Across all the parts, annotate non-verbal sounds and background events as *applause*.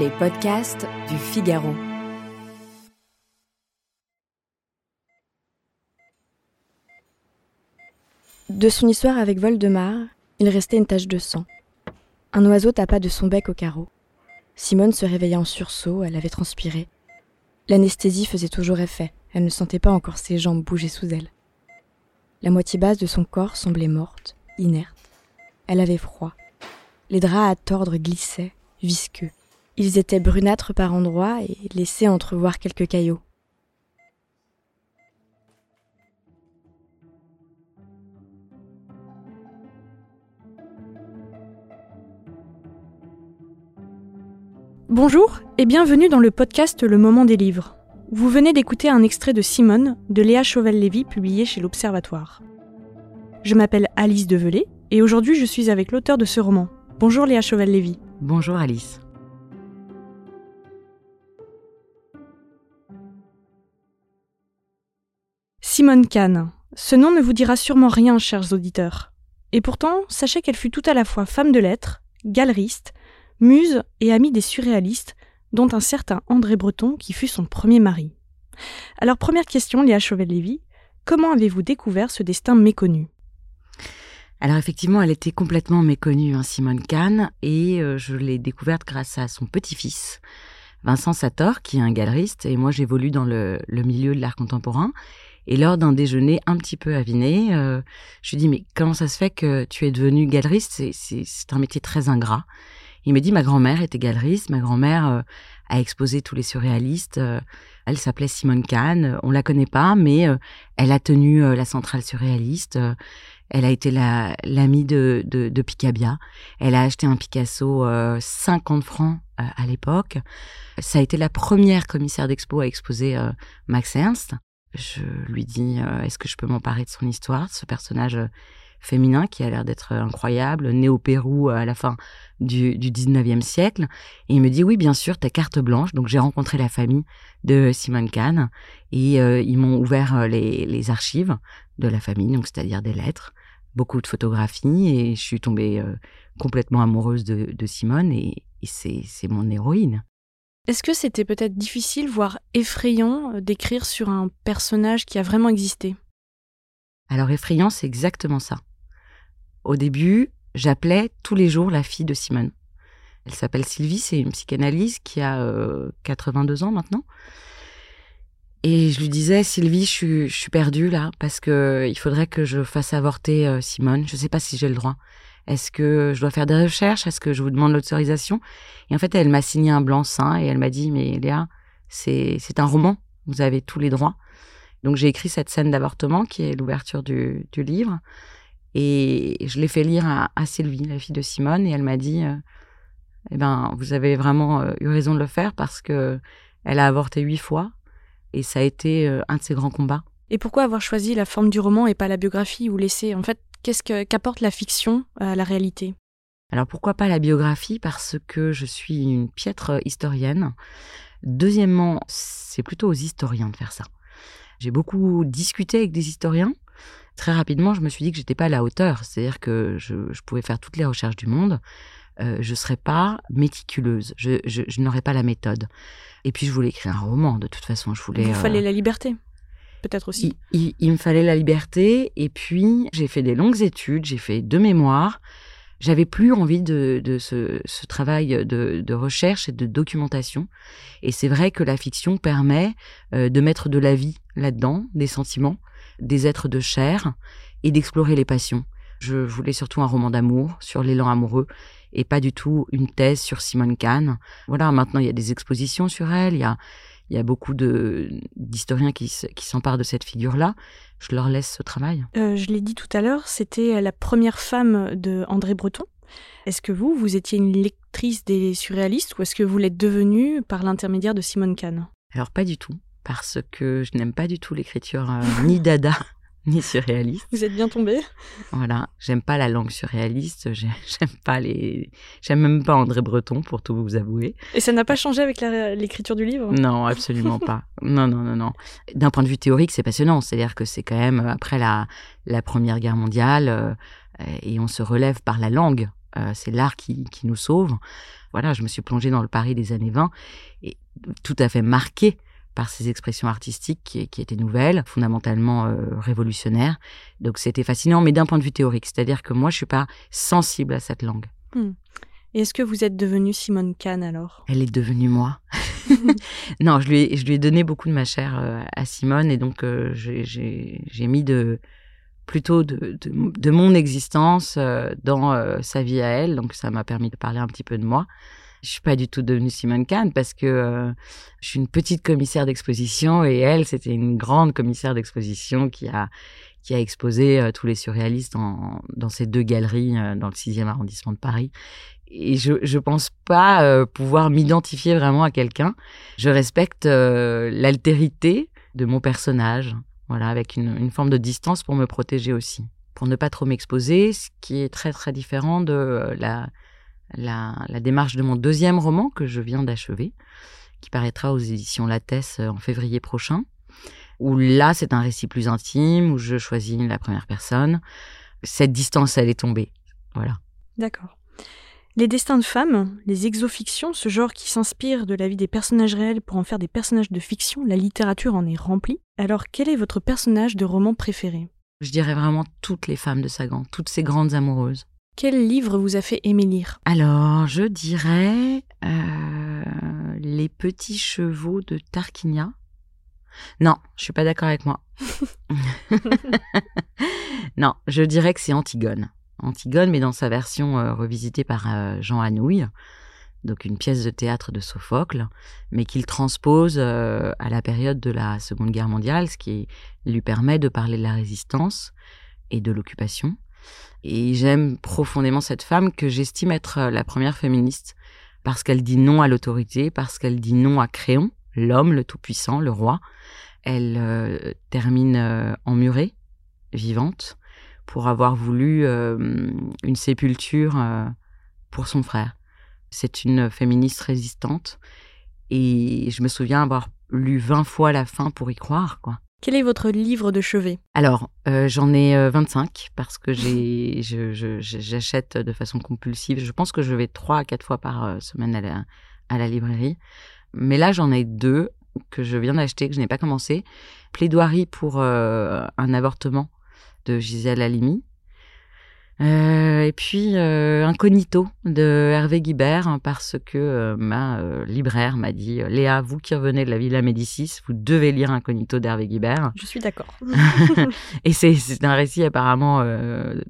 Les podcasts du Figaro. De son histoire avec Voldemar, il restait une tache de sang. Un oiseau tapa de son bec au carreau. Simone se réveilla en sursaut, elle avait transpiré. L'anesthésie faisait toujours effet, elle ne sentait pas encore ses jambes bouger sous elle. La moitié basse de son corps semblait morte, inerte. Elle avait froid. Les draps à tordre glissaient, visqueux. Ils étaient brunâtres par endroits et laissaient entrevoir quelques caillots. Bonjour et bienvenue dans le podcast Le Moment des livres. Vous venez d'écouter un extrait de Simone de Léa Chauvel-Lévy publié chez l'Observatoire. Je m'appelle Alice Develay et aujourd'hui je suis avec l'auteur de ce roman. Bonjour Léa Chauvel-Lévy. Bonjour Alice. Simone Kahn. Ce nom ne vous dira sûrement rien, chers auditeurs. Et pourtant, sachez qu'elle fut tout à la fois femme de lettres, galeriste, muse et amie des surréalistes, dont un certain André Breton qui fut son premier mari. Alors première question, Léa Chauvel-Lévy, comment avez-vous découvert ce destin méconnu? Alors effectivement, elle était complètement méconnue, hein, Simone Kahn, et euh, je l'ai découverte grâce à son petit-fils, Vincent Sator, qui est un galeriste, et moi j'évolue dans le, milieu de l'art contemporain. Et lors d'un déjeuner un petit peu aviné, euh, je lui dis mais comment ça se fait que tu es devenue galeriste? C'est un métier très ingrat. Il me dit ma grand-mère était galeriste, ma grand-mère euh, a exposé tous les surréalistes. Euh, elle s'appelait Simone Kahn, on la connaît pas, mais elle a tenu la centrale surréaliste. elle a été l'amie de, de, de, Picabia. Elle a acheté un Picasso 50 francs à l'époque. Ça a été la première commissaire d'expo à exposer Max Ernst. Je lui dis, est-ce que je peux m'emparer de son histoire, de ce personnage féminin qui a l'air d'être incroyable, né au Pérou à la fin du, du 19e siècle. Et il me dit, oui, bien sûr, ta carte blanche. Donc j'ai rencontré la famille de Simone Kahn et euh, ils m'ont ouvert euh, les, archives de la famille, donc c'est-à-dire des lettres, beaucoup de photographies et je suis tombée euh, complètement amoureuse de, de Simone et, et c'est mon héroïne. Est-ce que c'était peut-être difficile, voire effrayant, d'écrire sur un personnage qui a vraiment existé? Alors effrayant, c'est exactement ça. Au début, j'appelais tous les jours la fille de Simone. Elle s'appelle Sylvie, c'est une psychanalyse qui a 82 euh, ans maintenant. Et je lui disais, Sylvie, je suis, perdue là, parce que il faudrait que je fasse avorter euh, Simone. Je ne sais pas si j'ai le droit. Est-ce que je dois faire des recherches? Est-ce que je vous demande l'autorisation? Et en fait, elle m'a signé un blanc-seing et elle m'a dit, mais Léa, c'est un roman, vous avez tous les droits. Donc j'ai écrit cette scène d'avortement qui est l'ouverture du, du livre. Et je l'ai fait lire à, Sylvie, la fille de Simone, et elle m'a dit euh, Eh ben, vous avez vraiment euh, eu raison de le faire parce que elle a avorté huit fois et ça a été euh, un de ses grands combats. Et pourquoi avoir choisi la forme du roman et pas la biographie ou laisser En fait, qu'est-ce qu'apporte la fiction à la réalité? Alors pourquoi pas la biographie? Parce que je suis une piètre historienne. Deuxièmement, c'est plutôt aux historiens de faire ça. J'ai beaucoup discuté avec des historiens très rapidement, je me suis dit que j'étais pas à la hauteur. C'est-à-dire que je, pouvais faire toutes les recherches du monde. Euh, je serais pas méticuleuse. Je, je, n'aurais pas la méthode. Et puis, je voulais écrire un roman, de toute façon. Je voulais. Il fallait euh, la liberté. Peut-être aussi. Il, me fallait la liberté. Et puis, j'ai fait des longues études. J'ai fait deux mémoires. J'avais plus envie de, ce, travail de, de, recherche et de documentation. Et c'est vrai que la fiction permet euh, de mettre de la vie là-dedans, des sentiments des êtres de chair et d'explorer les passions. Je voulais surtout un roman d'amour sur l'élan amoureux et pas du tout une thèse sur Simone Kahn. Voilà, maintenant il y a des expositions sur elle, il y a, il y a beaucoup d'historiens qui, qui s'emparent de cette figure-là. Je leur laisse ce travail. Euh, je l'ai dit tout à l'heure, c'était la première femme de André Breton. Est-ce que vous, vous étiez une lectrice des surréalistes ou est-ce que vous l'êtes devenue par l'intermédiaire de Simone Kahn Alors pas du tout parce que je n'aime pas du tout l'écriture euh, ni dada *laughs* *laughs* ni surréaliste. Vous êtes bien tombé. Voilà, j'aime pas la langue surréaliste, *laughs* j'aime pas les, j'aime même pas André Breton pour tout vous avouer. Et ça n'a pas changé avec l'écriture du livre? Non, absolument pas. Non, non, non, non. D'un point de vue théorique, c'est passionnant. C'est-à-dire que c'est quand même après la la Première Guerre mondiale euh, et on se relève par la langue c'est l'art qui, qui, nous sauve. Voilà, je me suis plongée dans le Paris des années 20 et tout à fait marquée par ces expressions artistiques qui, qui étaient nouvelles, fondamentalement euh, révolutionnaires. Donc c'était fascinant, mais d'un point de vue théorique, c'est-à-dire que moi, je suis pas sensible à cette langue. Hmm. Est-ce que vous êtes devenue Simone Kahn alors? Elle est devenue moi. *laughs* *laughs* non, je lui, ai, je lui ai donné beaucoup de ma chair euh, à Simone et donc euh, j'ai mis de plutôt de, de, de mon existence dans sa vie à elle. Donc ça m'a permis de parler un petit peu de moi. Je suis pas du tout devenue Simone Kahn parce que euh, je suis une petite commissaire d'exposition et elle, c'était une grande commissaire d'exposition qui a qui a exposé euh, tous les surréalistes dans, dans ces deux galeries euh, dans le 6e arrondissement de Paris. Et je je pense pas pouvoir m'identifier vraiment à quelqu'un. Je respecte l'altérité de mon personnage, voilà, avec une forme de distance pour me protéger aussi, pour ne pas trop m'exposer, ce qui est très très différent de la la, démarche de mon deuxième roman que je viens d'achever, qui paraîtra aux éditions Lattès euh, en février prochain, où là c'est un récit plus intime, où je choisis la première personne. Cette distance, elle est tombée. Voilà. D'accord. Les destins de femmes, les exofictions, ce genre qui s'inspire de la vie des personnages réels pour en faire des personnages de fiction, la littérature en est remplie. Alors quel est votre personnage de roman préféré? Je dirais vraiment toutes les femmes de Sagan, toutes ces grandes amoureuses. Quel livre vous a fait aimer lire? Alors, je dirais euh, Les petits chevaux de Tarquinia. Non, je suis pas d'accord avec moi. *laughs* *laughs* non, je dirais que c'est Antigone. Antigone, mais dans sa version euh, revisitée par euh, Jean Anouilh, donc une pièce de théâtre de Sophocle, mais qu'il transpose à la période de la Seconde Guerre mondiale, ce qui lui permet de parler de la résistance et de l'occupation. Et j'aime profondément cette femme que j'estime être euh, la première féministe parce qu'elle dit non à l'autorité, parce qu'elle dit non à Créon, l'homme, le tout-puissant, le roi. Elle euh, termine euh, emmurée, vivante, pour avoir voulu une sépulture pour son frère. C'est une féministe résistante et je me souviens avoir lu 20 fois la fin pour y croire, quoi. Quel est votre livre de chevet? Alors, euh, j'en ai 25 euh, parce que j'ai, *laughs* j'achète de façon compulsive. Je pense que je vais trois à quatre fois par euh, semaine à la, à la librairie. Mais là, j'en ai deux que je viens d'acheter, que je n'ai pas commencé. Plaidoirie pour un avortement de Gisèle Halimi. Euh, et puis euh, Incognito de Hervé Guibert hein, parce que euh, ma libraire m'a dit Léa, vous qui revenez de la Villa Médicis, vous devez lire Incognito d'Hervé Guibert. Je suis d'accord. *laughs* *laughs* et c'est un récit apparemment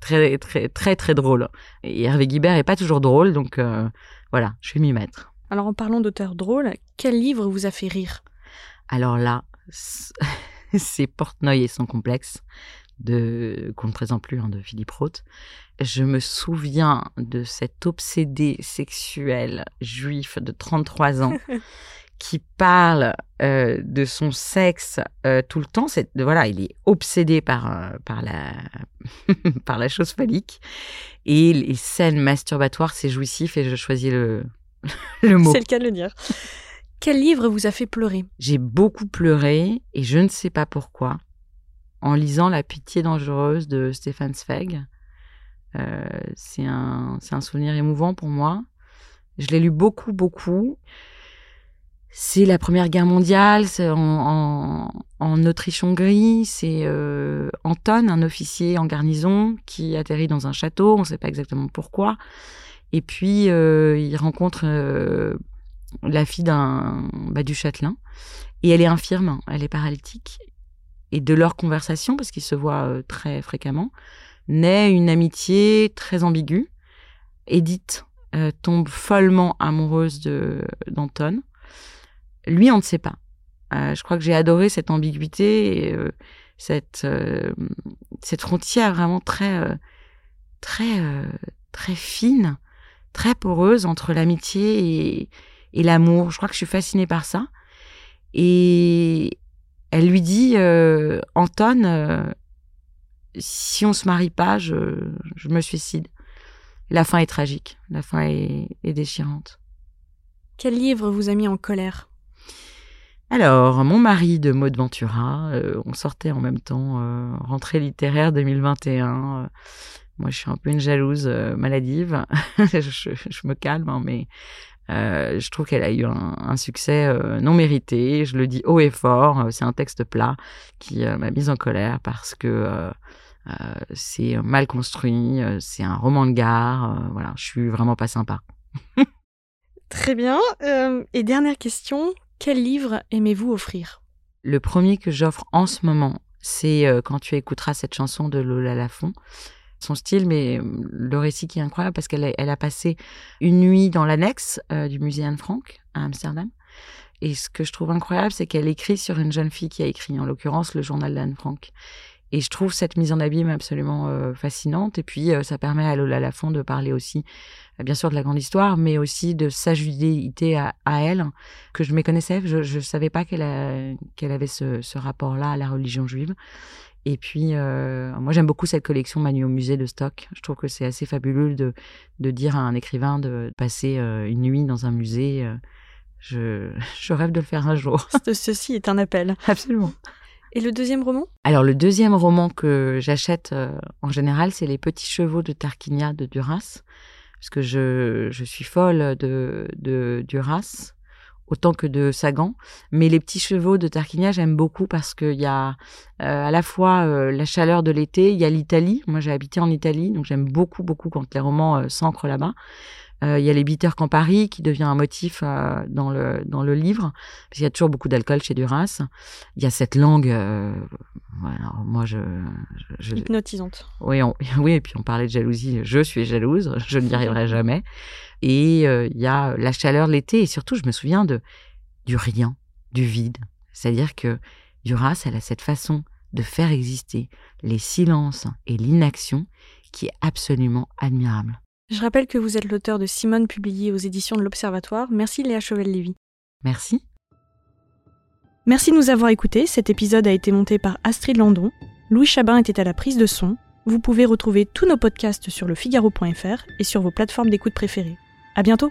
très très très très drôle. Et Hervé Guibert est pas toujours drôle, donc voilà, je vais m'y mettre. Alors en parlant d'auteur drôle, quel livre vous a fait rire? Alors là, *laughs* c'est Portnoy et son complexe de qu'on ne présente plus hein, de Philippe Roth. Je me souviens de cet obsédé sexuel juif de 33 ans *laughs* qui parle euh, de son sexe euh, tout le temps. C'est voilà, il est obsédé par euh, par la *laughs* par la chose phallique et les scènes masturbatoires, c'est jouissif et je choisis le *laughs* le mot. C'est le cas de le dire. Quel livre vous a fait pleurer? J'ai beaucoup pleuré et je ne sais pas pourquoi en lisant La pitié dangereuse de Stéphane Zweig. Euh, c'est un, un souvenir émouvant pour moi. Je l'ai lu beaucoup, beaucoup. C'est la Première Guerre mondiale, c'est en, Autriche-Hongrie. C'est euh, Anton, un officier en garnison, qui atterrit dans un château. On ne sait pas exactement pourquoi. Et puis, euh, il rencontre la fille d'un bah, du châtelain. Et elle est infirme, elle est paralytique et de leur conversation, parce qu'ils se voient euh, très fréquemment, naît une amitié très ambiguë. Edith euh, tombe follement amoureuse de d'Anton. Lui, on ne sait pas. Euh, je crois que j'ai adoré cette ambiguïté et cette cette frontière vraiment très très très fine, très poreuse entre l'amitié et, et l'amour. Je crois que je suis fascinée par ça. Et, elle lui dit euh, Anton, euh, si on se marie pas, je, me suicide. La fin est tragique, la fin est, déchirante. Quel livre vous a mis en colère? Alors, mon mari de Maud Ventura, euh, on sortait en même temps, rentrée littéraire 2021, Moi, je suis un peu une jalouse maladive. *laughs* je, me calme, hein, mais euh, je trouve qu'elle a eu un, succès euh, non mérité. Je le dis haut et fort. Euh, c'est un texte plat qui m'a mise en colère parce que c'est mal construit. c'est un roman de gare. voilà, je suis vraiment pas sympa. *laughs* Très bien. et dernière question quel livre aimez-vous offrir? Le premier que j'offre en ce moment, c'est quand tu écouteras cette chanson de Lola Lafont son style, mais le récit qui est incroyable parce qu'elle a, elle a passé une nuit dans l'annexe euh, du musée Anne Frank à Amsterdam. Et ce que je trouve incroyable, c'est qu'elle écrit sur une jeune fille qui a écrit, en l'occurrence, le journal d'Anne Frank. Et je trouve cette mise en abîme absolument euh, fascinante. Et puis, euh, ça permet à Lola Lafont de parler aussi, bien sûr, de la grande histoire, mais aussi de sa judéité à, elle, que je méconnaissais. Je ne savais pas qu'elle avait ce rapport-là à la religion juive. Et puis, euh, moi, j'aime beaucoup cette collection Manu au musée de stock. Je trouve que c'est assez fabuleux de, de, dire à un écrivain de passer euh, une nuit dans un musée. Euh, je, *laughs* je, rêve de le faire un jour. *laughs* Ceci est un appel. Absolument. Et le deuxième roman? Alors, le deuxième roman que j'achète en général, c'est Les Petits Chevaux de Tarquinia de Duras. Parce que je, je suis folle de, de Duras autant que de Sagan. Mais les petits chevaux de Tarquinia, j'aime beaucoup parce qu'il y a euh, à la fois euh, la chaleur de l'été, il y a l'Italie. Moi, j'ai habité en Italie, donc j'aime beaucoup, beaucoup quand les romans euh, s'ancrent là-bas. Euh, il y a les Bitter Campari qui devient un motif euh, dans le dans le livre parce qu'il y a toujours beaucoup d'alcool chez Duras. Il y a cette langue, euh, voilà, moi je, je, hypnotisante. Oui, *laughs* oui, et puis on parlait de jalousie. Je suis jalouse, *laughs* je n'y arriverai jamais. Et il y a la chaleur de l'été et surtout, je me souviens de du rien, du vide. C'est-à-dire que Duras, elle a cette façon de faire exister les silences et l'inaction qui est absolument admirable. Je rappelle que vous êtes l'auteur de Simone publié aux éditions de l'Observatoire. Merci Léa Chauvel-Lévy. Merci. Merci de nous avoir écoutés. Cet épisode a été monté par Astrid Landon. Louis Chabin était à la prise de son. Vous pouvez retrouver tous nos podcasts sur lefigaro.fr et sur vos plateformes d'écoute préférées. À bientôt!